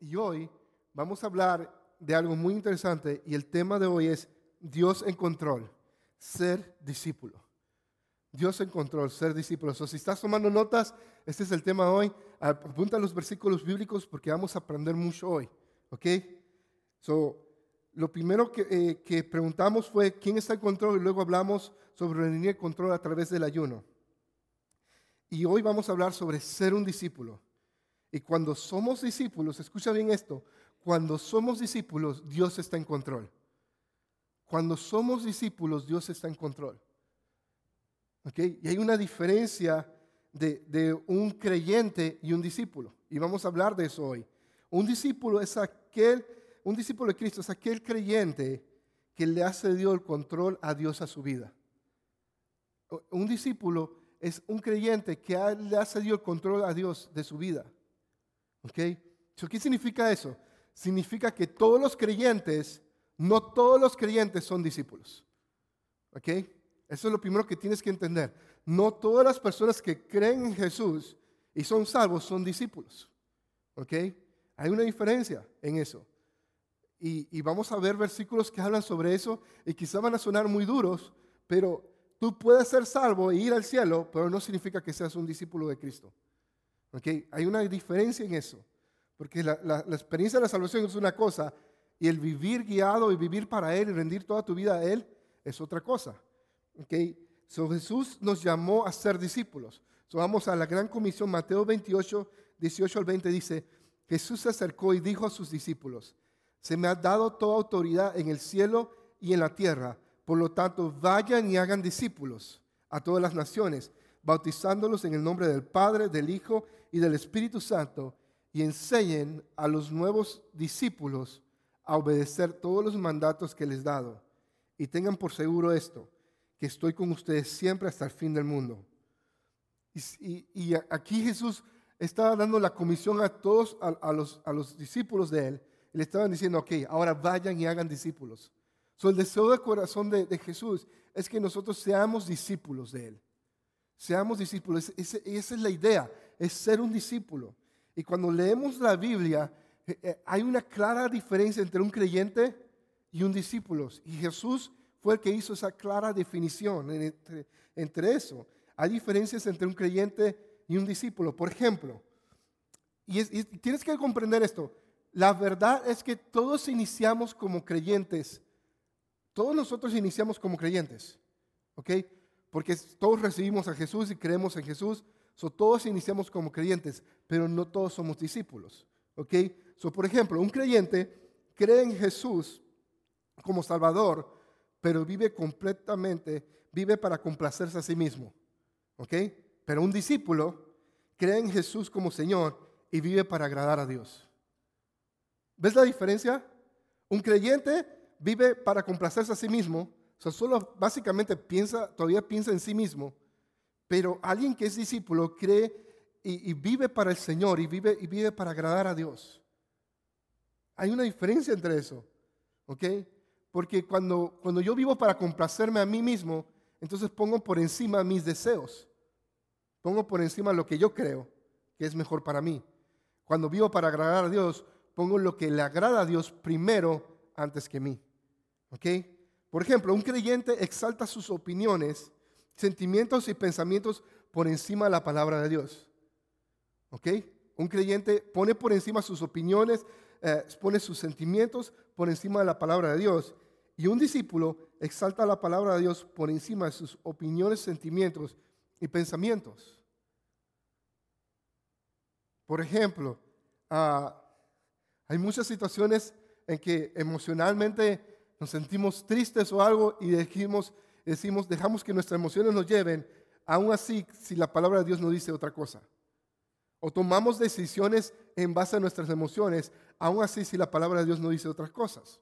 Y hoy vamos a hablar de algo muy interesante y el tema de hoy es Dios en control, ser discípulo. Dios en control, ser discípulo. O si estás tomando notas, este es el tema de hoy. Apunta los versículos bíblicos porque vamos a aprender mucho hoy. ¿Ok? So, lo primero que, eh, preguntamos fue quién está en control y luego hablamos sobre el control a través del ayuno. Y hoy vamos a hablar sobre ser un discípulo. Y cuando somos discípulos, escucha bien esto, cuando somos discípulos, Dios está en control. Cuando somos discípulos, Dios está en control. ¿Okay? Y hay una diferencia de, un creyente y un discípulo. Y vamos a hablar de eso hoy. Un discípulo es aquel, un discípulo de Cristo es aquel creyente que le ha cedido el control a Dios a su vida. Un discípulo es un creyente que le ha cedido el control a Dios de su vida. ¿Ok? ¿Qué significa eso? Significa que todos los creyentes, no todos los creyentes son discípulos. ¿Ok? Eso es lo primero que tienes que entender. No todas las personas que creen en Jesús y son salvos son discípulos. ¿Ok? Hay una diferencia en eso. Y, y, vamos a ver versículos que hablan sobre eso y quizá van a sonar muy duros, pero Tú puedes ser salvo e ir al cielo, pero no significa que seas un discípulo de Cristo. ¿Okay? Hay una diferencia en eso. Porque la, experiencia de la salvación es una cosa y el vivir guiado y vivir para Él y rendir toda tu vida a Él es otra cosa. ¿Okay? So, Jesús nos llamó a ser discípulos. So, vamos a la gran comisión, Mateo 28, 18 al 20 dice, Jesús se acercó y dijo a sus discípulos, se me ha dado toda autoridad en el cielo y en la tierra. Por lo tanto, vayan y hagan discípulos a todas las naciones, bautizándolos en el nombre del Padre, del Hijo y del Espíritu Santo, y enseñen a los nuevos discípulos a obedecer todos los mandatos que les he dado. Y tengan por seguro esto, que estoy con ustedes siempre hasta el fin del mundo. Y, aquí Jesús estaba dando la comisión a todos, a, los, discípulos de él. le estaban diciendo, ok, ahora vayan y hagan discípulos. So, el deseo del corazón de, Jesús es que nosotros seamos discípulos de Él. Seamos discípulos. esa es la idea, es ser un discípulo. Y cuando leemos la Biblia, eh, eh, hay una clara diferencia entre un creyente y un discípulo. Y Jesús fue el que hizo esa clara definición entre, entre eso. Hay diferencias entre un creyente y un discípulo. Por ejemplo, y, y tienes que comprender esto, la verdad es que todos iniciamos como creyentes todos nosotros iniciamos como creyentes, ¿ok? Porque todos recibimos a Jesús y creemos en Jesús, so todos iniciamos como creyentes, pero no todos somos discípulos, ¿ok? So, por ejemplo, un creyente cree en Jesús como Salvador, pero vive completamente, vive para complacerse a sí mismo, ¿ok? Pero un discípulo cree en Jesús como Señor y vive para agradar a Dios. ¿Ves la diferencia? Un creyente vive para complacerse a sí mismo, o sea, solo básicamente piensa, todavía piensa en sí mismo, pero alguien que es discípulo cree y, vive para el Señor y vive, y vive para agradar a Dios. Hay una diferencia entre eso, ¿ok? Porque cuando, cuando yo vivo para complacerme a mí mismo, entonces pongo por encima mis deseos, pongo por encima lo que yo creo que es mejor para mí. Cuando vivo para agradar a Dios, pongo lo que le agrada a Dios primero antes que mí. ¿Ok? Por ejemplo, un creyente exalta sus opiniones, sentimientos y pensamientos por encima de la palabra de Dios. ¿Ok? Un creyente pone por encima sus opiniones, eh, pone sus sentimientos por encima de la palabra de Dios. Y un discípulo exalta la palabra de Dios por encima de sus opiniones, sentimientos y pensamientos. Por ejemplo, ah, hay muchas situaciones en que emocionalmente nos sentimos tristes o algo y decimos, decimos, dejamos que nuestras emociones nos lleven, aún así si la palabra de Dios no dice otra cosa. O tomamos decisiones en base a nuestras emociones, aún así si la palabra de Dios no dice otras cosas.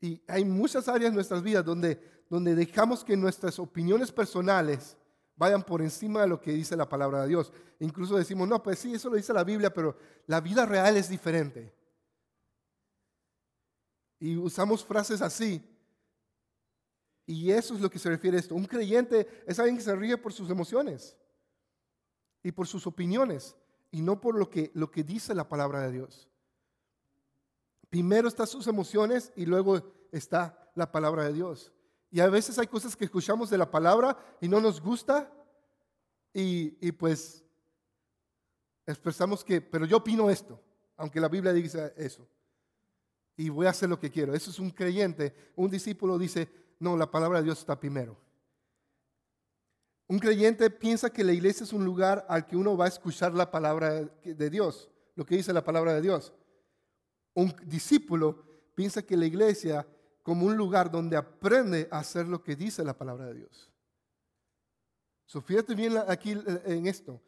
Y hay muchas áreas en nuestras vidas donde, donde dejamos que nuestras opiniones personales vayan por encima de lo que dice la palabra de Dios. Incluso decimos, no, pues sí, eso lo dice la Biblia, pero la vida real es diferente. Y usamos frases así. Y eso es lo que se refiere a esto. Un creyente es alguien que se ríe por sus emociones. y por sus opiniones y no por lo que, lo que dice la palabra de Dios. Primero están sus emociones y luego está la palabra de Dios. Y a veces hay cosas que escuchamos de la palabra y no nos gusta y, y pues expresamos que, pero yo opino esto, aunque la Biblia dice eso. Y voy a hacer lo que quiero. Eso es un creyente. Un discípulo dice, no, la palabra de Dios está primero. Un creyente piensa que la iglesia es un lugar al que uno va a escuchar la palabra de Dios, lo que dice la palabra de Dios. Un discípulo piensa que la iglesia como un lugar donde aprende a hacer lo que dice la palabra de Dios. So, fíjate bien aquí en esto.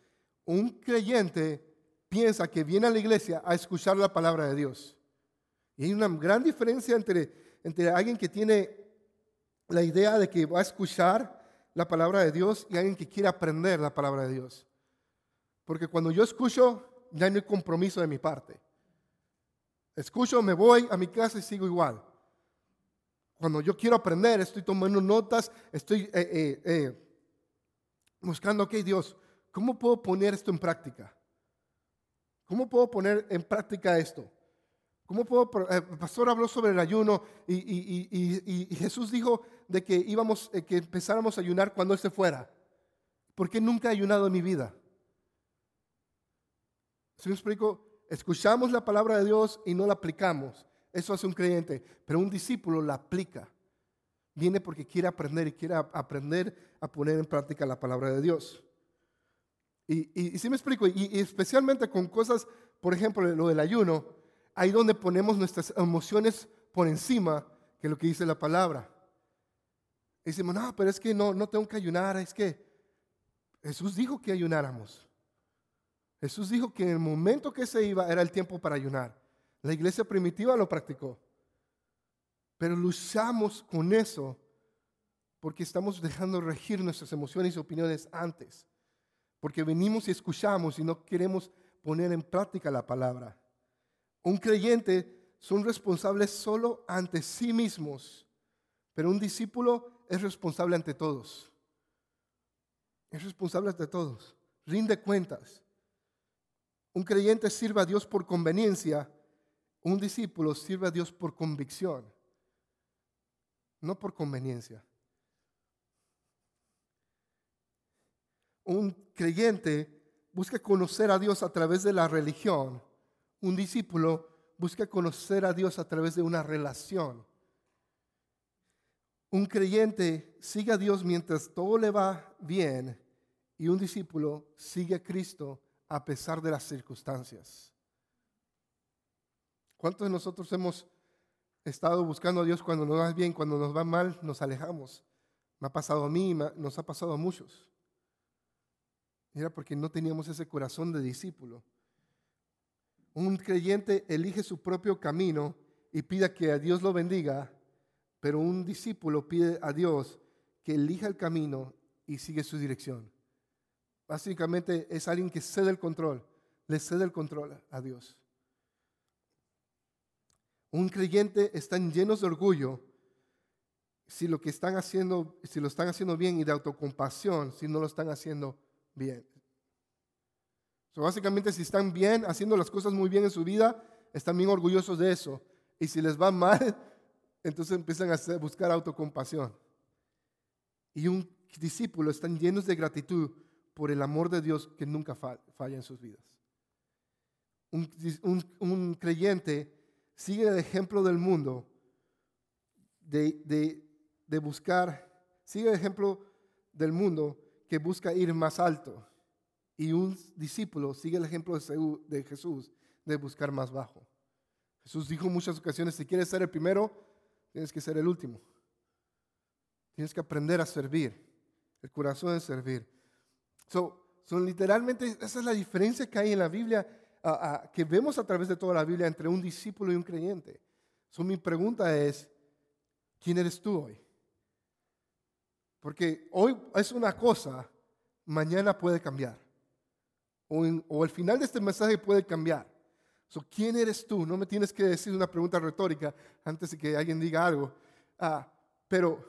Un creyente piensa que viene a la iglesia a escuchar la palabra de Dios. Hay una gran diferencia entre, entre alguien que tiene la idea de que va a escuchar la palabra de Dios y alguien que quiere aprender la palabra de Dios. Porque cuando yo escucho, ya no hay compromiso de mi parte. Escucho, me voy a mi casa y sigo igual. Cuando yo quiero aprender, estoy tomando notas, estoy eh, eh, eh, buscando, ok, Dios, ¿cómo puedo poner esto en práctica? ¿Cómo puedo poner en práctica esto? ¿Cómo puedo? El pastor habló sobre el ayuno y, Jesús dijo de que íbamos, que empezáramos a ayunar cuando Él se fuera. ¿Por qué nunca he ayunado en mi vida? ¿Se me explico? Escuchamos la palabra de Dios y no la aplicamos. Eso hace un creyente, pero un discípulo la aplica. Viene porque quiere aprender y quiere aprender a poner en práctica la palabra de Dios. Y, si me explico, y, especialmente con cosas, por ejemplo, lo del ayuno, ahí donde ponemos nuestras emociones por encima que lo que dice la palabra. Y decimos, no, pero es que no, no tengo que ayunar, es que Jesús dijo que ayunáramos. Jesús dijo que en el momento que se iba era el tiempo para ayunar. La iglesia primitiva lo practicó. Pero luchamos con eso porque estamos dejando regir nuestras emociones y opiniones antes. Porque venimos y escuchamos y no queremos poner en práctica la palabra. Un creyente son responsables solo ante sí mismos, pero un discípulo es responsable ante todos. Es responsable ante todos. Rinde cuentas. Un creyente sirve a Dios por conveniencia, un discípulo sirve a Dios por convicción, no por conveniencia. Un creyente busca conocer a Dios a través de la religión. Un discípulo busca conocer a Dios a través de una relación. Un creyente sigue a Dios mientras todo le va bien y un discípulo sigue a Cristo a pesar de las circunstancias. ¿Cuántos de nosotros hemos estado buscando a Dios cuando nos va bien, cuando nos va mal, nos alejamos? Me ha pasado a mí, nos ha pasado a muchos. Era porque no teníamos ese corazón de discípulo. Un creyente elige su propio camino y pide que a Dios lo bendiga, pero un discípulo pide a Dios que elija el camino y sigue su dirección. Básicamente es alguien que cede el control, le cede el control a Dios. Un creyente están llenos de orgullo si lo que están haciendo, si lo están haciendo bien y de autocompasión, si no lo están haciendo bien. Básicamente, si están bien, haciendo las cosas muy bien en su vida, están bien orgullosos de eso. Y si les va mal, entonces empiezan a buscar autocompasión. Y un discípulo están llenos de gratitud por el amor de Dios que nunca falla en sus vidas. Un, creyente sigue el ejemplo del mundo de, buscar, sigue el ejemplo del mundo que busca ir más alto. Y un discípulo sigue el ejemplo de Jesús de buscar más bajo. Jesús dijo en muchas ocasiones, si quieres ser el primero, tienes que ser el último. Tienes que aprender a servir. El corazón es servir. Son literalmente, esa es la diferencia que hay en la Biblia, que vemos a través de toda la Biblia entre un discípulo y un creyente. So, mi pregunta es, ¿quién eres tú hoy? Porque hoy es una cosa, mañana puede cambiar. O, o el final de este mensaje puede cambiar. So, ¿Quién eres tú? No me tienes que decir una pregunta retórica antes de que alguien diga algo. Ah, pero,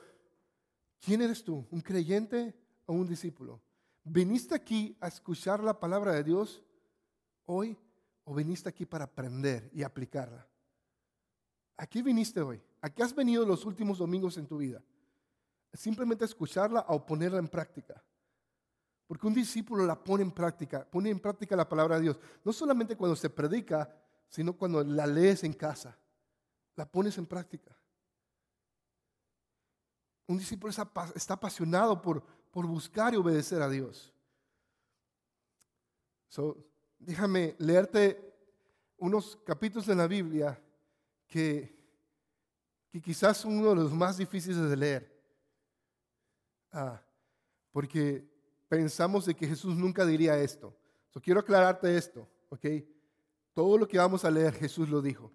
¿quién eres tú? ¿Un creyente o un discípulo? ¿Viniste aquí a escuchar la palabra de Dios hoy o viniste aquí para aprender y aplicarla? ¿A qué viniste hoy? ¿A qué has venido los últimos domingos en tu vida? ¿Simplemente escucharla o ponerla en práctica? Porque un discípulo la pone en práctica, pone en práctica la palabra de Dios. No solamente cuando se predica, sino cuando la lees en casa. La pones en práctica. Un discípulo está apasionado por, por buscar y obedecer a Dios. déjame leerte unos capítulos de la Biblia que, que quizás son uno de los más difíciles de leer. Ah, porque pensamos de que Jesús nunca diría esto. quiero aclararte esto, ¿ok? Todo lo que vamos a leer, Jesús lo dijo.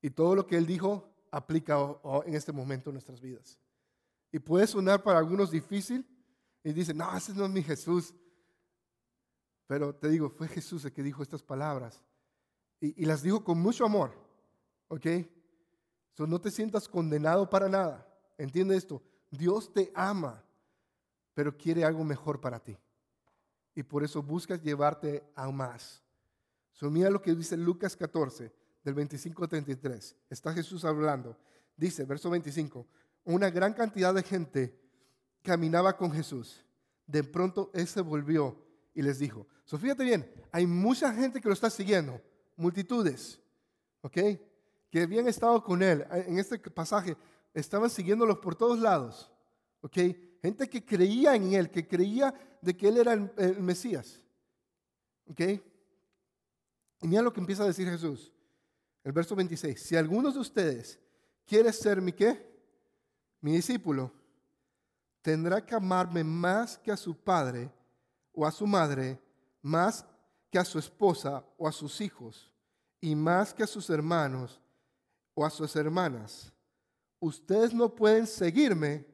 Y todo lo que Él dijo aplica en este momento en nuestras vidas. Y puede sonar para algunos difícil y dicen, no, ese no es mi Jesús. Pero te digo, fue Jesús el que dijo estas palabras. Y, las dijo con mucho amor, ¿ok? So, no te sientas condenado para nada. Entiende esto. Dios te ama, pero quiere algo mejor para ti. Y por eso buscas llevarte a más. So, mira lo que dice Lucas 14, del 25 al 33. Está Jesús hablando. Dice, verso 25, una gran cantidad de gente caminaba con Jesús. De pronto Él se volvió y les dijo, so, fíjate bien, hay mucha gente que lo está siguiendo, multitudes, ¿ok? Que habían estado con Él. En este pasaje estaban siguiéndolos por todos lados, ¿ok? Gente que creía en Él, que creía de que Él era el, Mesías, ¿ok? Y mira lo que empieza a decir Jesús. El verso 26. Si algunos de ustedes quiere ser mi qué? Mi discípulo, tendrá que amarme más que a su padre o a su madre, más que a su esposa o a sus hijos, y más que a sus hermanos o a sus hermanas. Ustedes no pueden seguirme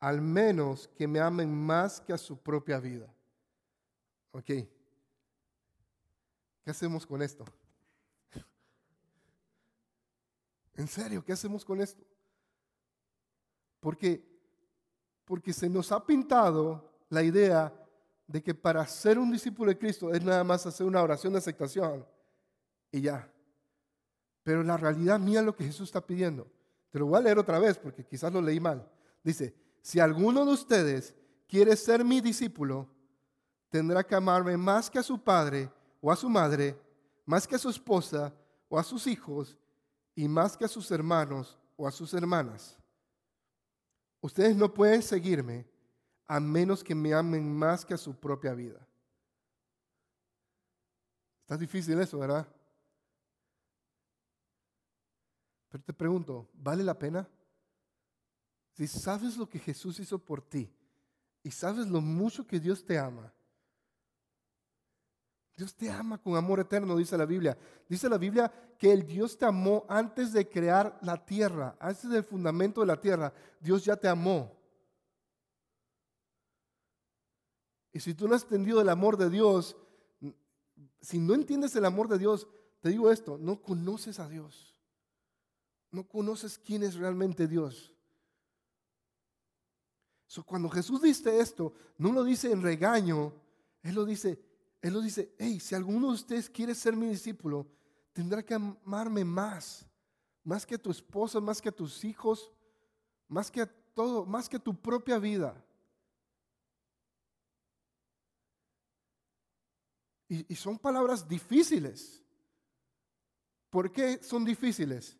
al menos que me amen más que a su propia vida. ¿Ok? ¿Qué hacemos con esto? En serio, ¿qué hacemos con esto? Porque, porque se nos ha pintado la idea de que para ser un discípulo de Cristo es nada más hacer una oración de aceptación y ya. Pero la realidad, mía lo que Jesús está pidiendo. Te lo voy a leer otra vez porque quizás lo leí mal. Dice, si alguno de ustedes quiere ser mi discípulo, tendrá que amarme más que a su padre o a su madre, más que a su esposa o a sus hijos, y más que a sus hermanos o a sus hermanas. Ustedes no pueden seguirme a menos que me amen más que a su propia vida. Está difícil eso, ¿verdad? Pero te pregunto, ¿vale la pena? Si sabes lo que Jesús hizo por ti y sabes lo mucho que Dios te ama, Dios te ama con amor eterno, dice la Biblia. Dice la Biblia que el Dios te amó antes de crear la tierra, antes del fundamento de la tierra. Dios ya te amó. Y si tú no has entendido el amor de Dios, si no entiendes el amor de Dios, te digo esto, no conoces a Dios. No conoces quién es realmente Dios. Cuando Jesús dice esto, no lo dice en regaño, Él lo dice, él lo dice, hey, si alguno de ustedes quiere ser mi discípulo, tendrá que amarme más, más que a tu esposa, más que a tus hijos, más que a todo, más que a tu propia vida. Y, y son palabras difíciles. ¿Por qué son difíciles?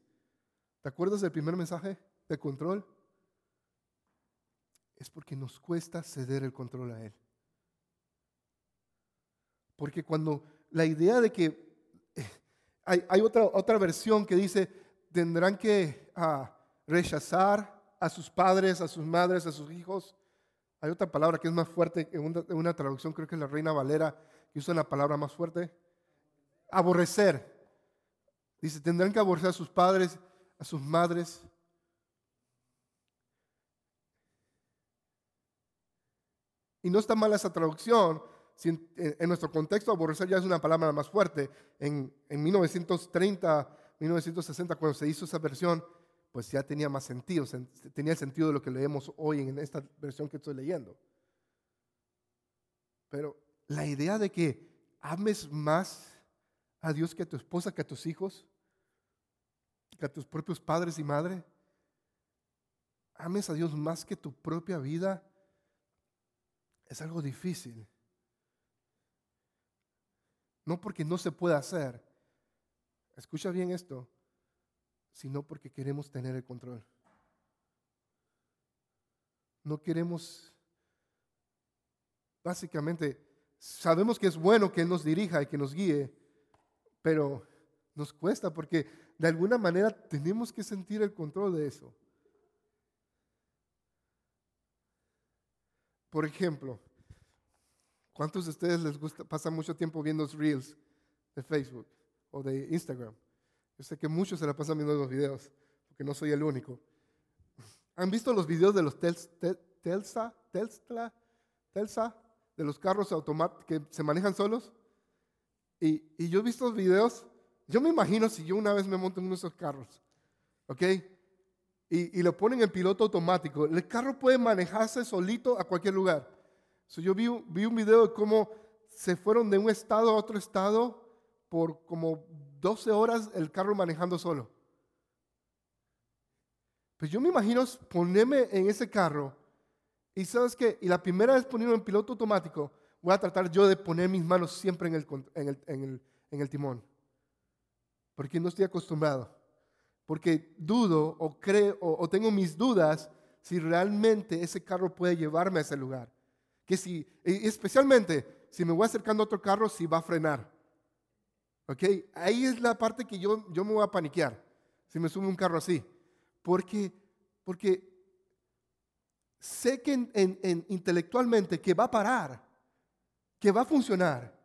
¿Te acuerdas del primer mensaje de control? Es porque nos cuesta ceder el control a Él. Porque cuando la idea de que hay, otra, otra versión que dice, tendrán que ah, rechazar a sus padres, a sus madres, a sus hijos. Hay otra palabra que es más fuerte, en una, en una traducción creo que es la Reina Valera, que usa una palabra más fuerte. Aborrecer. Dice, tendrán que aborrecer a sus padres, a sus madres. Y no está mal esa traducción, en, nuestro contexto aborrecer ya es una palabra más fuerte. En, en 1930, 1960, cuando se hizo esa versión, pues ya tenía más sentido, tenía el sentido de lo que leemos hoy en esta versión que estoy leyendo. Pero la idea de que ames más a Dios que a tu esposa, que a tus hijos, que a tus propios padres y madre, ames a Dios más que tu propia vida, es algo difícil. No porque no se pueda hacer, escucha bien esto, sino porque queremos tener el control. No queremos, básicamente, sabemos que es bueno que Él nos dirija y que nos guíe, pero nos cuesta porque de alguna manera tenemos que sentir el control de eso. Por ejemplo, ¿cuántos de ustedes les gusta, pasan mucho tiempo viendo los reels de Facebook o de Instagram? Yo sé que muchos se la pasan viendo los videos, porque no soy el único. ¿Han visto los videos de los Telsa, Telsa, Telsa, de los carros automáticos que se manejan solos? Y, y, yo he visto los videos, yo me imagino si yo una vez me monto en uno de esos carros, ¿ok? Y, y, lo ponen en piloto automático, el carro puede manejarse solito a cualquier lugar. So, yo vi, vi un video de cómo se fueron de un estado a otro estado por como 12 horas el carro manejando solo. Pues yo me imagino ponerme en ese carro y sabes qué, y la primera vez ponerlo en piloto automático, voy a tratar yo de poner mis manos siempre en el, en el, en el, en el timón. Porque no estoy acostumbrado. Porque dudo o creo o, tengo mis dudas si realmente ese carro puede llevarme a ese lugar. Que si, especialmente si me voy acercando a otro carro, si va a frenar. ¿Ok? Ahí es la parte que yo, yo me voy a paniquear si me subo un carro así. Porque, porque sé que en, intelectualmente que va a parar, que va a funcionar.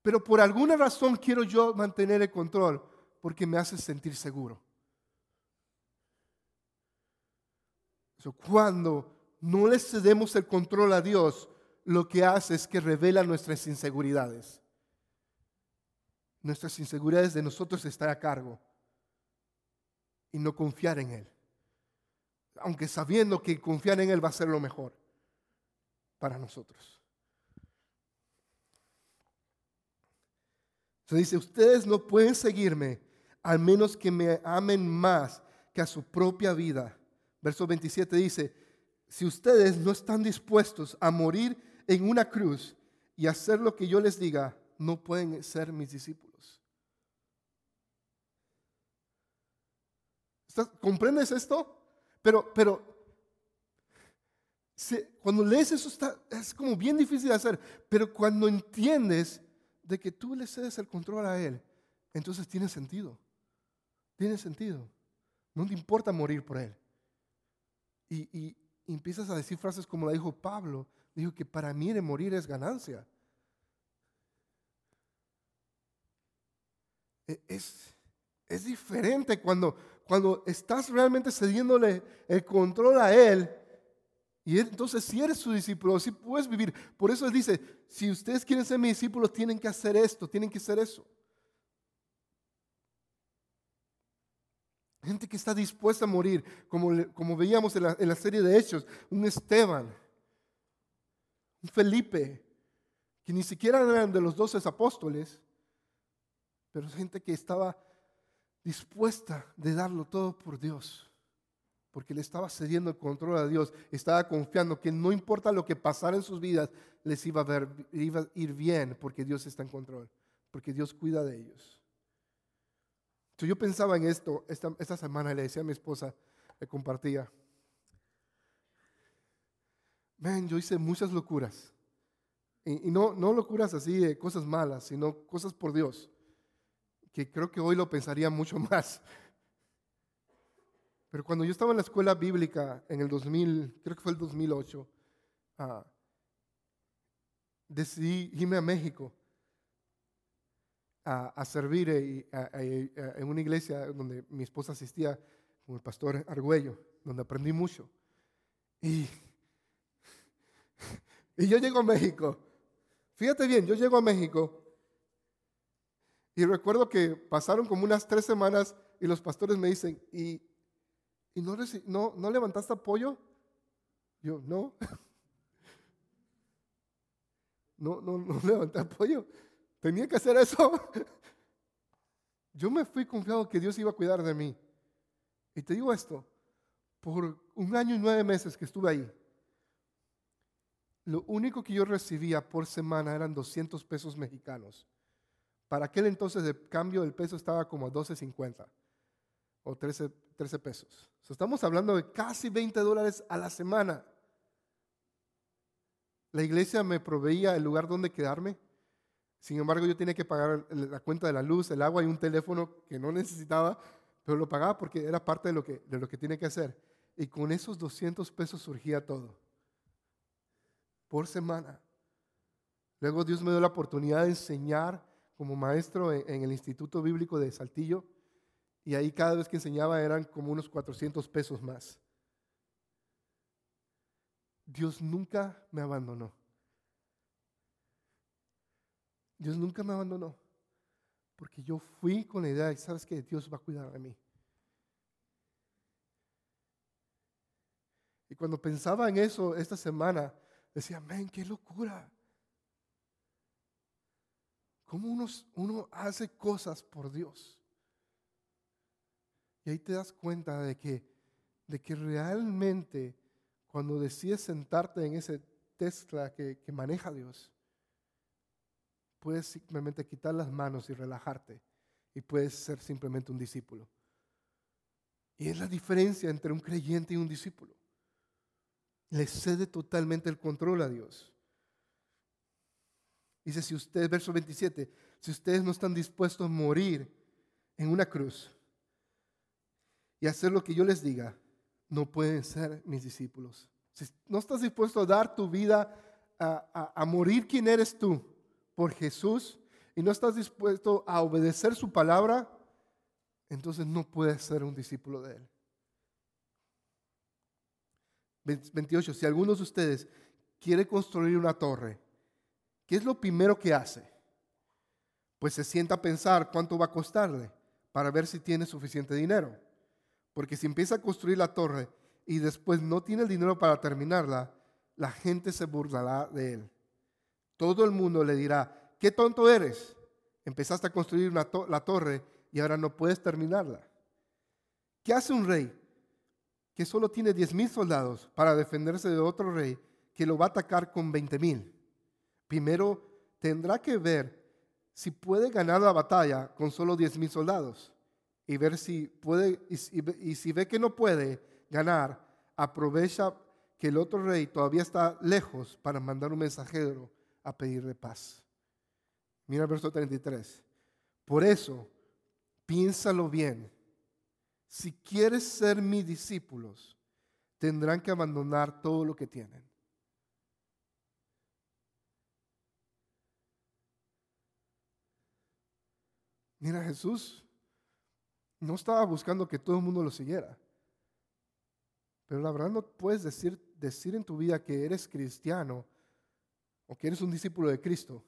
Pero por alguna razón quiero yo mantener el control porque me hace sentir seguro. cuando no le cedemos el control a Dios, lo que hace es que revela nuestras inseguridades nuestras inseguridades de nosotros estar a cargo y no confiar en Él. Aunque sabiendo que confiar en Él va a ser lo mejor para nosotros. Se dice, ustedes no pueden seguirme al menos que me amen más que a su propia vida. Verso 27 dice, si ustedes no están dispuestos a morir en una cruz y hacer lo que yo les diga, no pueden ser mis discípulos. ¿Comprendes esto? Pero, pero cuando lees eso está, es como bien difícil de hacer, pero cuando entiendes de que tú le cedes el control a Él, entonces tiene sentido. Tiene sentido. No te importa morir por Él. Y, y, empiezas a decir frases como la dijo Pablo, dijo que para mí de morir es ganancia. E, es, es diferente cuando, cuando estás realmente cediéndole el control a Él. Y entonces si eres su discípulo, si puedes vivir. Por eso Él dice, si ustedes quieren ser mis discípulos, tienen que hacer esto, tienen que hacer eso. Gente que está dispuesta a morir, como, como veíamos en la, en la serie de Hechos, un Esteban, un Felipe, que ni siquiera eran de los doce apóstoles, pero gente que estaba dispuesta de darlo todo por Dios, porque le estaba cediendo el control a Dios, estaba confiando que no importa lo que pasara en sus vidas, les iba a, iba a ir bien, porque Dios está en control, porque Dios cuida de ellos. Entonces yo pensaba en esto esta, esta semana, le decía a mi esposa, le compartía, ven, yo hice muchas locuras. Y, no, no locuras así de cosas malas, sino cosas por Dios que creo que hoy lo pensaría mucho más. Pero cuando yo estaba en la escuela bíblica en el 2000, creo que fue el 2008, ah, decidí irme a México a, servir en una iglesia donde mi esposa asistía con el pastor Argüello, donde aprendí mucho. Y, y yo llego a México. Fíjate bien, yo llego a México y recuerdo que pasaron como unas tres semanas y los pastores me dicen, ¿y, y no, no, no levantaste apoyo? Yo, no. no, no, no levanté apoyo. Tenía que hacer eso. Yo me fui confiado que Dios iba a cuidar de mí. Y te digo esto, por un año y nueve meses que estuve ahí, lo único que yo recibía por semana eran 200 pesos mexicanos. Para aquel entonces el cambio del peso estaba como a 12.50 o 13, 13 pesos. estamos hablando de casi 20 dólares a la semana. La iglesia me proveía el lugar donde quedarme. Sin embargo, yo tenía que pagar la cuenta de la luz, el agua y un teléfono que no necesitaba, pero lo pagaba porque era parte de lo que, de lo que tiene que hacer. Y con esos 200 pesos surgía todo. Por semana. Luego Dios me dio la oportunidad de enseñar como maestro en, el Instituto Bíblico de Saltillo. Y ahí cada vez que enseñaba eran como unos 400 pesos más. Dios nunca me abandonó. Dios nunca me abandonó. Porque yo fui con la idea, y sabes que Dios va a cuidar de mí. Y cuando pensaba en eso esta semana, decía, men, qué locura. ¿Cómo uno, uno hace cosas por Dios? Y ahí te das cuenta de que, de que realmente cuando decides sentarte en ese Tesla que maneja Dios, puedes simplemente quitar las manos y relajarte y puedes ser simplemente un discípulo. Y es la diferencia entre un creyente y un discípulo. Le cede totalmente el control a Dios. Dice, si ustedes, verso 27, si ustedes no están dispuestos a morir en una cruz y hacer lo que yo les diga, no pueden ser mis discípulos. Si no estás dispuesto a dar tu vida a, a morir quien eres tú por Jesús y no estás dispuesto a obedecer su palabra, entonces no puedes ser un discípulo de Él. 28. Si alguno de ustedes quiere construir una torre, ¿qué es lo primero que hace? Pues se sienta a pensar cuánto va a costarle para ver si tiene suficiente dinero. Porque si empieza a construir la torre y después no tiene el dinero para terminarla, la gente se burlará de él. Todo el mundo le dirá, qué tonto eres. Empezaste a construir la torre y ahora no puedes terminarla. ¿Qué hace un rey que solo tiene 10 mil soldados para defenderse de otro rey que lo va a atacar con 20 mil. Primero tendrá que ver si puede ganar la batalla con solo 10 mil soldados y ver si puede, y, si ve que no puede ganar, aprovecha que el otro rey todavía está lejos para mandar un mensajero a pedirle paz. Mira el verso 33. Por eso, piénsalo bien si quieres ser mis discípulos, tendrán que abandonar todo lo que tienen. Mira, Jesús no estaba buscando que todo el mundo lo siguiera. Pero la verdad no puedes decir, decir en tu vida que eres cristiano o que eres un discípulo de Cristo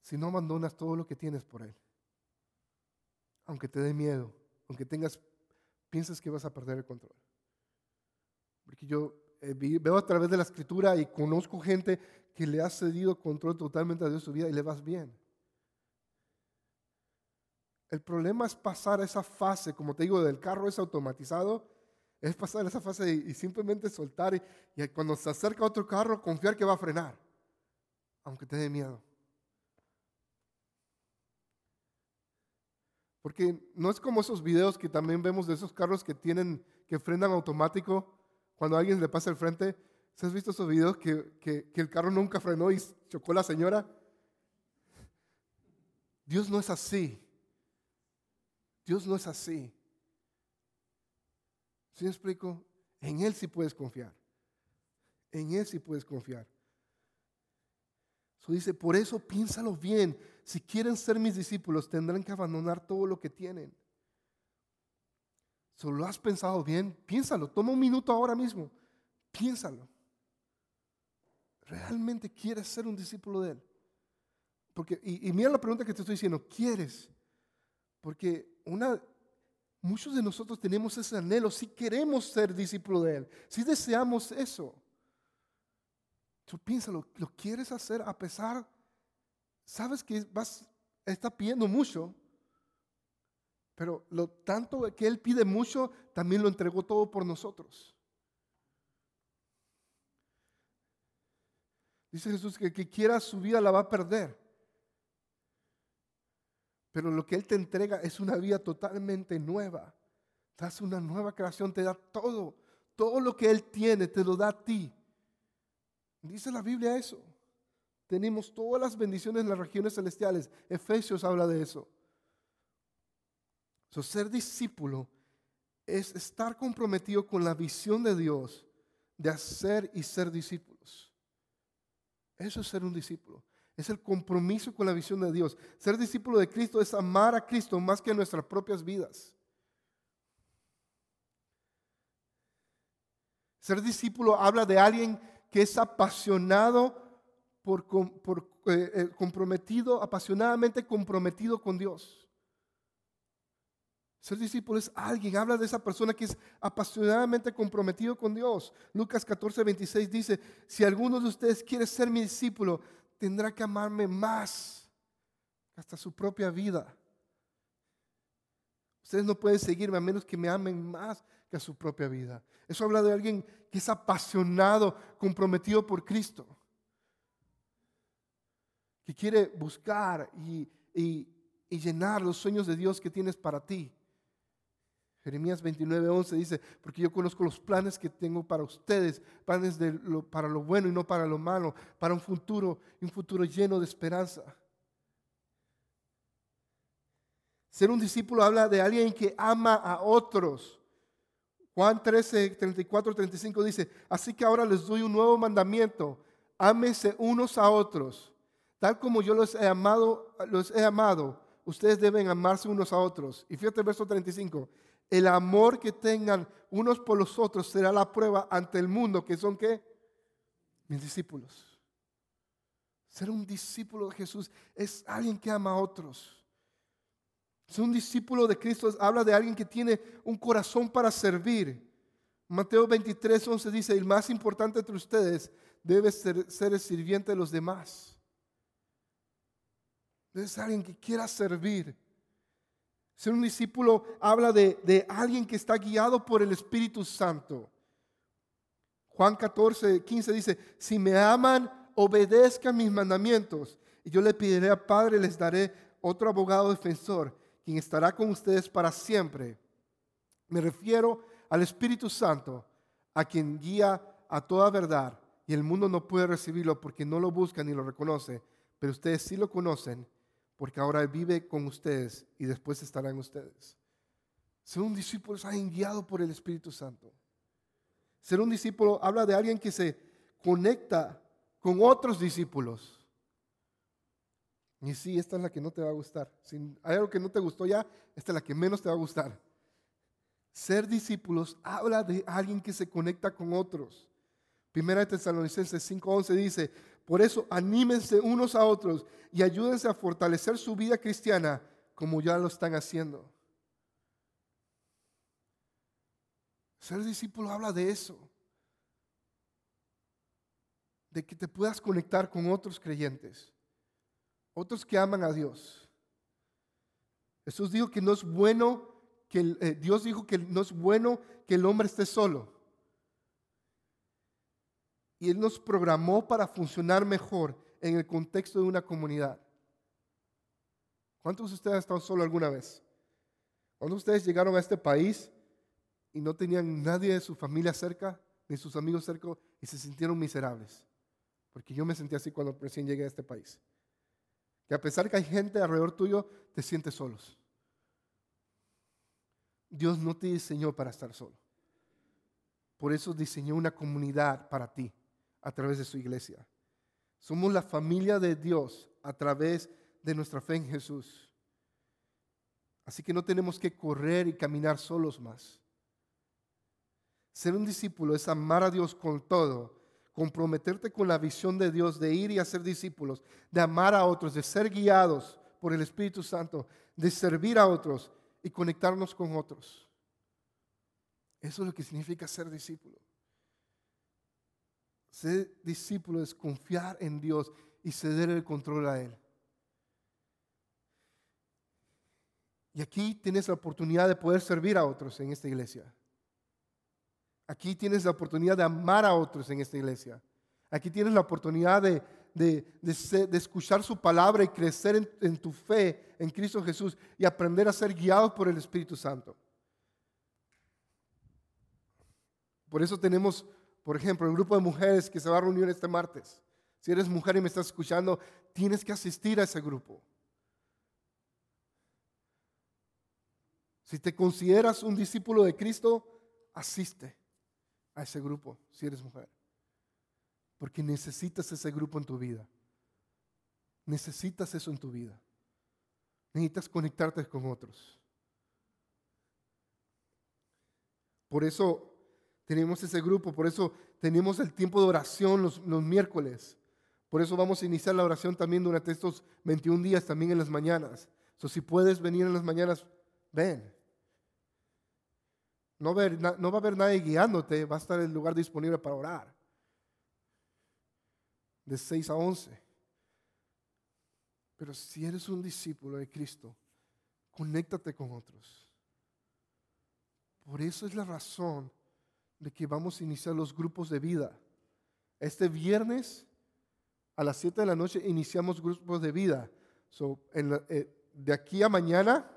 si no abandonas todo lo que tienes por Él. Aunque te dé miedo, aunque tengas, piensas que vas a perder el control. Porque yo eh, veo a través de la escritura y conozco gente que le ha cedido control totalmente a Dios su vida y le vas bien. El problema es pasar esa fase, como te digo, del carro es automatizado, es pasar esa fase y, simplemente soltar y, cuando se acerca otro carro confiar que va a frenar, aunque te dé miedo. Porque no es como esos videos que también vemos de esos carros que tienen, que frenan automático cuando alguien le pasa el frente. ¿Se has visto esos videos que, que, el carro nunca frenó y chocó la señora? Dios no es así. Dios no es así. ¿Sí me explico? En Él sí puedes confiar. En Él sí puedes confiar. So dice, por eso piénsalo bien. Si quieren ser mis discípulos, tendrán que abandonar todo lo que tienen. ¿Solo lo has pensado bien? Piénsalo. Toma un minuto ahora mismo. Piénsalo. ¿Realmente quieres ser un discípulo de Él? Porque, y, mira la pregunta que te estoy diciendo. ¿Quieres? Porque una, muchos de nosotros tenemos ese anhelo. Si queremos ser discípulo de Él. Si deseamos eso. Tú piénsalo, lo quieres hacer a pesar, sabes que vas, está pidiendo mucho, pero lo tanto que Él pide mucho, también lo entregó todo por nosotros. Dice Jesús que el que quiera su vida la va a perder. Pero lo que Él te entrega es una vida totalmente nueva. Te hace una nueva creación, te da todo. Todo lo que Él tiene, te lo da a ti. Dice la Biblia eso. Tenemos todas las bendiciones en las regiones celestiales. Efesios habla de eso. ser discípulo es estar comprometido con la visión de Dios de hacer y ser discípulos. Eso es ser un discípulo. Es el compromiso con la visión de Dios. Ser discípulo de Cristo es amar a Cristo más que a nuestras propias vidas. Ser discípulo habla de alguien que es apasionado por, eh, eh, comprometido, apasionadamente comprometido con Dios. Ser discípulo es alguien, habla de esa persona que es apasionadamente comprometido con Dios. Lucas 14, 26 dice, si alguno de ustedes quiere ser mi discípulo, tendrá que amarme más hasta su propia vida. Ustedes no pueden seguirme a menos que me amen más que a su propia vida. Eso habla de alguien que es apasionado, comprometido por Cristo, que quiere buscar y, llenar los sueños de Dios que tienes para ti. Jeremías 29, 11 dice, porque yo conozco los planes que tengo para ustedes, planes de para lo bueno y no para lo malo, para un futuro, un futuro lleno de esperanza. Ser un discípulo habla de alguien que ama a otros. Juan 13, 34, 35 dice, así que ahora les doy un nuevo mandamiento, ámense unos a otros, tal como yo los he amado, los he amado, ustedes deben amarse unos a otros. Y fíjate el verso 35, el amor que tengan unos por los otros será la prueba ante el mundo, que son qué? Mis discípulos. Ser un discípulo de Jesús es alguien que ama a otros. Ser un discípulo de Cristo habla de alguien que tiene un corazón para servir. Mateo 23, 11 dice, el más importante entre ustedes debe ser, ser el sirviente de los demás. Debe ser alguien que quiera servir. Ser un discípulo habla de, alguien que está guiado por el Espíritu Santo. Juan 14, 15 dice, si me aman, obedezcan mis mandamientos. Y yo le pediré al Padre, les daré otro abogado defensor quien estará con ustedes para siempre. Me refiero al Espíritu Santo, a quien guía a toda verdad, y el mundo no puede recibirlo porque no lo busca ni lo reconoce, pero ustedes sí lo conocen, porque ahora vive con ustedes y después estará en ustedes. Ser un discípulo es alguien guiado por el Espíritu Santo. Ser un discípulo habla de alguien que se conecta con otros discípulos. Y sí, esta es la que no te va a gustar. Si hay algo que no te gustó ya, esta es la que menos te va a gustar. Ser discípulos habla de alguien que se conecta con otros. Primera de Tesalonicenses 5:11 dice, por eso anímense unos a otros y ayúdense a fortalecer su vida cristiana como ya lo están haciendo. Ser discípulo habla de eso. De que te puedas conectar con otros creyentes otros que aman a Dios. Jesús dijo que no es bueno que eh, Dios dijo que no es bueno que el hombre esté solo. Y Él nos programó para funcionar mejor en el contexto de una comunidad. ¿Cuántos de ustedes han estado solo alguna vez? ¿Cuántos de ustedes llegaron a este país y no tenían nadie de su familia cerca, ni sus amigos cerca, y se sintieron miserables? Porque yo me sentí así cuando recién llegué a este país. Que a pesar que hay gente alrededor tuyo, te sientes solos. Dios no te diseñó para estar solo. Por eso diseñó una comunidad para ti a través de su iglesia. Somos la familia de Dios a través de nuestra fe en Jesús. Así que no tenemos que correr y caminar solos más. Ser un discípulo es amar a Dios con todo comprometerte con la visión de Dios de ir y hacer discípulos, de amar a otros, de ser guiados por el Espíritu Santo, de servir a otros y conectarnos con otros. Eso es lo que significa ser discípulo. Ser discípulo es confiar en Dios y ceder el control a Él. Y aquí tienes la oportunidad de poder servir a otros en esta iglesia. Aquí tienes la oportunidad de amar a otros en esta iglesia. Aquí tienes la oportunidad de, de, escuchar su palabra y crecer en, en tu fe en Cristo Jesús y aprender a ser guiado por el Espíritu Santo. Por eso tenemos, por ejemplo, el grupo de mujeres que se va a reunir este martes. Si eres mujer y me estás escuchando, tienes que asistir a ese grupo. Si te consideras un discípulo de Cristo, asiste a ese grupo si eres mujer. Porque necesitas ese grupo en tu vida. Necesitas eso en tu vida. Necesitas conectarte con otros. Por eso tenemos ese grupo, por eso tenemos el tiempo de oración los, miércoles. Por eso vamos a iniciar la oración también durante estos 21 días, también en las mañanas. So, si puedes venir en las mañanas, ven. No, no va a haber nadie guiándote, va a estar el lugar disponible para orar. De 6 a 11. Pero si eres un discípulo de Cristo, conéctate con otros. Por eso es la razón de que vamos a iniciar los grupos de vida. Este viernes a las 7 de la noche iniciamos grupos de vida. Eh, de aquí a mañana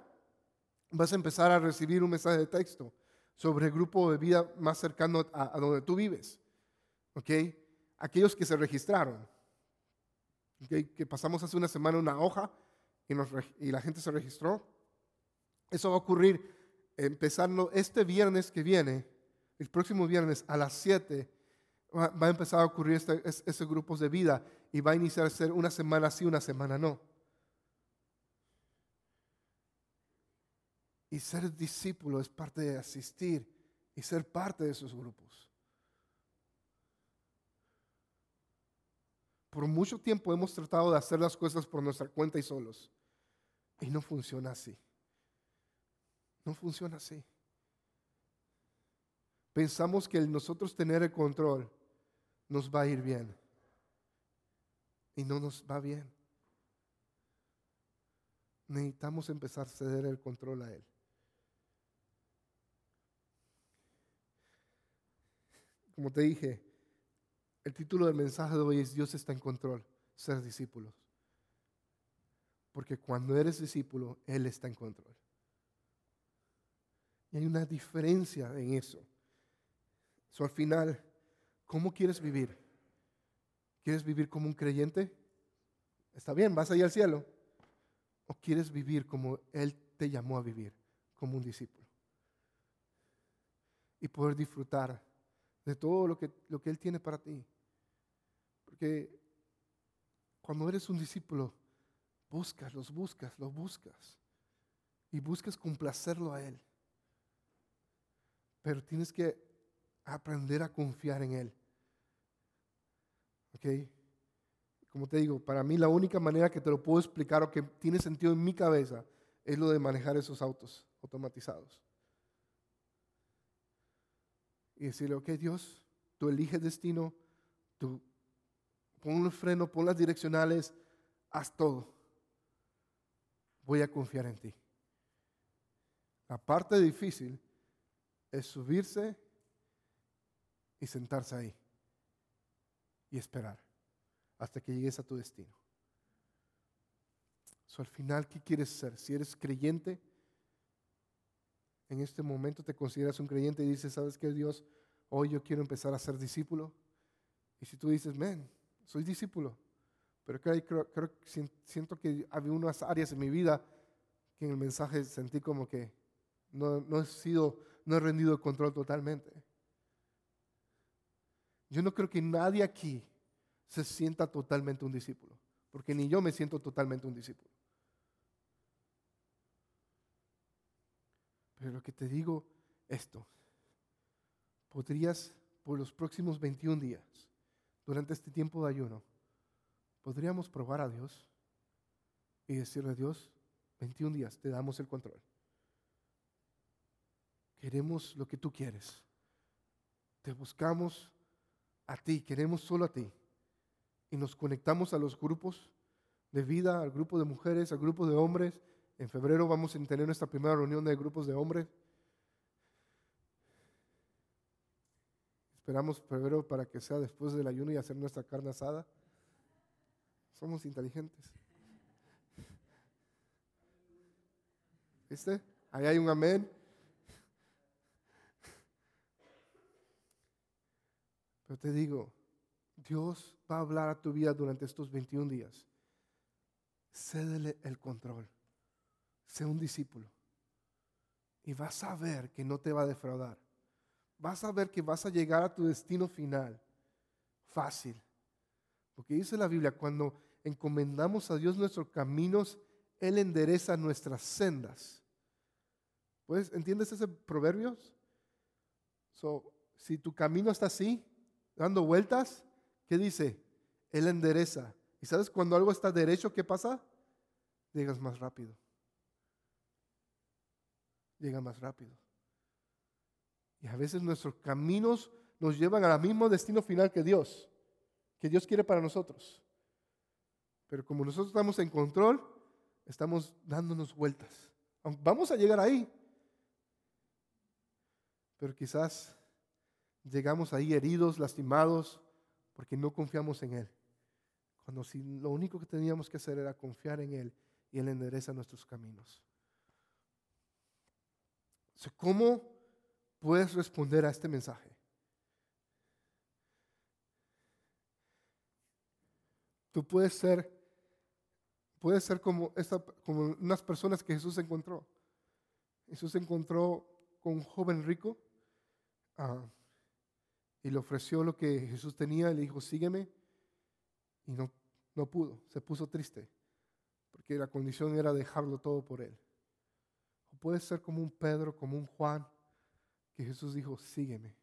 vas a empezar a recibir un mensaje de texto sobre el grupo de vida más cercano a, donde tú vives. ¿Ok? Aquellos que se registraron. Que pasamos hace una semana una hoja y, y la gente se registró. Eso va a ocurrir empezando este viernes que viene, el próximo viernes a las 7 va, a empezar a ocurrir este, ese grupos de vida y va a iniciar a ser una semana sí, una semana no. Y ser discípulo es parte de asistir y ser parte de esos grupos. Por mucho tiempo hemos tratado de hacer las cosas por nuestra cuenta y solos. Y no funciona así. No funciona así. Pensamos que el nosotros tener el control nos va a ir bien. Y no nos va bien. Necesitamos empezar a ceder el control a Él. Como te dije, el título del mensaje de hoy es Dios está en control, ser discípulos. Porque cuando eres discípulo, Él está en control. Y hay una diferencia en eso. So, al final, ¿cómo quieres vivir? ¿Quieres vivir como un creyente? Está bien, vas allá al cielo. ¿O quieres vivir como Él te llamó a vivir, como un discípulo? Y poder disfrutar de todo lo que, lo que Él tiene para ti. Porque cuando eres un discípulo, buscas, los buscas, los buscas. Y buscas complacerlo a Él. Pero tienes que aprender a confiar en Él. ¿Ok? Como te digo, para mí la única manera que te lo puedo explicar o que tiene sentido en mi cabeza es lo de manejar esos autos automatizados y decirle, ok Dios, tú eliges destino, tú pon el freno, pon las direccionales, haz todo. Voy a confiar en ti. La parte difícil es subirse y sentarse ahí y esperar hasta que llegues a tu destino. So, al final, ¿qué quieres ser? Si eres creyente, en este momento te consideras un creyente y dices, ¿sabes qué, Dios? Hoy yo quiero empezar a ser discípulo. Y si tú dices, men, soy discípulo, pero creo, creo, siento que había unas áreas en mi vida que en el mensaje sentí como que no, no he sido, no he rendido el control totalmente. Yo no creo que nadie aquí se sienta totalmente un discípulo, porque ni yo me siento totalmente un discípulo. Pero lo que te digo, esto, podrías por los próximos 21 días, durante este tiempo de ayuno, podríamos probar a Dios y decirle a Dios, 21 días, te damos el control. Queremos lo que tú quieres. Te buscamos a ti, queremos solo a ti. Y nos conectamos a los grupos de vida, al grupo de mujeres, al grupo de hombres. En febrero vamos a tener nuestra primera reunión de grupos de hombres. Esperamos febrero para que sea después del ayuno y hacer nuestra carne asada. Somos inteligentes. ¿Viste? Ahí hay un amén. Te digo, Dios va a hablar a tu vida durante estos 21 días. Cédele el control. Sé un discípulo. Y vas a ver que no te va a defraudar. Vas a ver que vas a llegar a tu destino final. Fácil. Porque dice la Biblia, cuando encomendamos a Dios nuestros caminos, Él endereza nuestras sendas. ¿Puedes, ¿Entiendes ese proverbio? si tu camino está así, dando vueltas, ¿qué dice? Él endereza. ¿Y sabes cuando algo está derecho, qué pasa? Llegas más rápido. Llega más rápido. Y a veces nuestros caminos nos llevan al mismo destino final que Dios, que Dios quiere para nosotros. Pero como nosotros estamos en control, estamos dándonos vueltas. Vamos a llegar ahí. Pero quizás llegamos ahí heridos, lastimados, porque no confiamos en Él. Cuando si lo único que teníamos que hacer era confiar en Él y Él endereza nuestros caminos. ¿Cómo puedes responder a este mensaje? Tú puedes ser, puedes ser como, esta, como unas personas que Jesús encontró. Jesús encontró con un joven rico. Ah, y le ofreció lo que Jesús tenía y le dijo, sígueme. Y no, no pudo, se puso triste, porque la condición era dejarlo todo por él. O puede ser como un Pedro, como un Juan, que Jesús dijo, sígueme.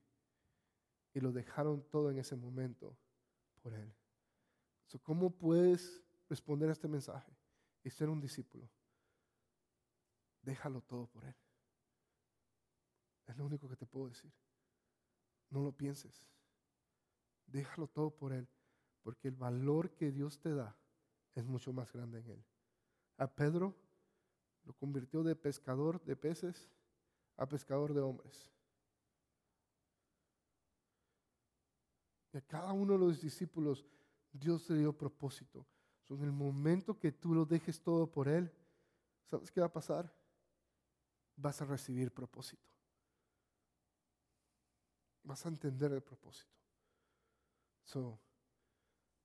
Y lo dejaron todo en ese momento por él. ¿Cómo puedes responder a este mensaje y ser un discípulo? Déjalo todo por él. Es lo único que te puedo decir. No lo pienses. Déjalo todo por Él, porque el valor que Dios te da es mucho más grande en Él. A Pedro lo convirtió de pescador de peces a pescador de hombres. Y a cada uno de los discípulos Dios le dio propósito. en el momento que tú lo dejes todo por Él, ¿sabes qué va a pasar? Vas a recibir propósito vas a entender el propósito. So,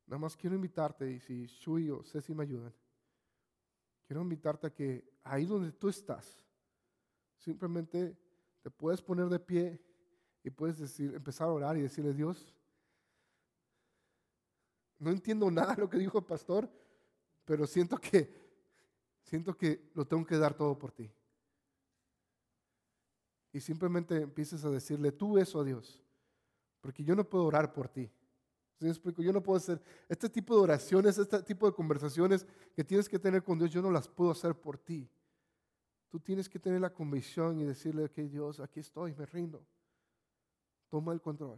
nada más quiero invitarte, y si Shui o Ceci me ayudan, quiero invitarte a que ahí donde tú estás, simplemente te puedes poner de pie y puedes decir, empezar a orar y decirle, Dios, no entiendo nada de lo que dijo el pastor, pero siento que, siento que lo tengo que dar todo por ti y simplemente empieces a decirle tú eso a Dios. Porque yo no puedo orar por ti. ¿Sí explico? Yo no puedo hacer este tipo de oraciones, este tipo de conversaciones que tienes que tener con Dios, yo no las puedo hacer por ti. Tú tienes que tener la convicción y decirle, que Dios, aquí estoy, me rindo. Toma el control.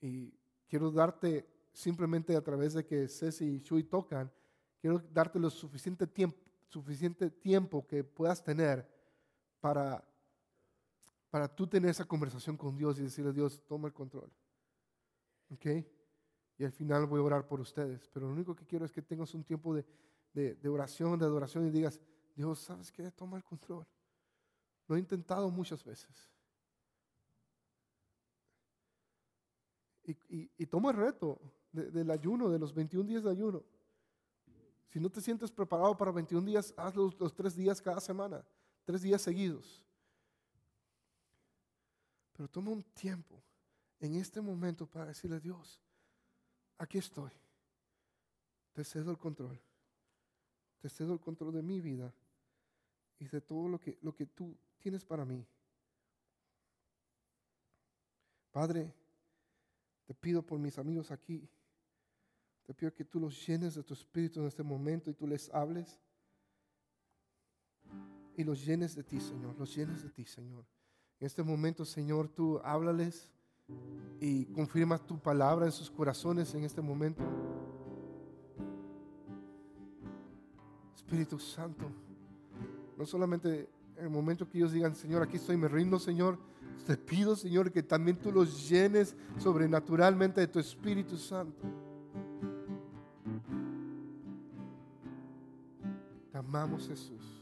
Y quiero darte, simplemente a través de que Ceci y Shui tocan, quiero darte lo suficiente tiempo, suficiente tiempo que puedas tener para para tú tener esa conversación con Dios y decirle, Dios, toma el control. ¿Ok? Y al final voy a orar por ustedes. Pero lo único que quiero es que tengas un tiempo de, de, oración, de adoración y digas, Dios, ¿sabes qué? Toma el control. Lo he intentado muchas veces. Y, y, toma el reto del ayuno, de los 21 días de ayuno. Si no te sientes preparado para 21 días, haz los, los tres días cada semana, tres días seguidos. Pero toma un tiempo en este momento para decirle a Dios, aquí estoy. Te cedo el control. Te cedo el control de mi vida y de todo lo que, lo que tú tienes para mí. Padre, te pido por mis amigos aquí. Te pido que tú los llenes de tu espíritu en este momento y tú les hables. Y los llenes de ti, Señor. Los llenes de ti, Señor. En este momento, Señor, tú háblales y confirma tu palabra en sus corazones en este momento. Espíritu Santo, no solamente en el momento que ellos digan, Señor, aquí estoy, me rindo, Señor, te pido, Señor, que también tú los llenes sobrenaturalmente de tu Espíritu Santo. Te amamos, Jesús.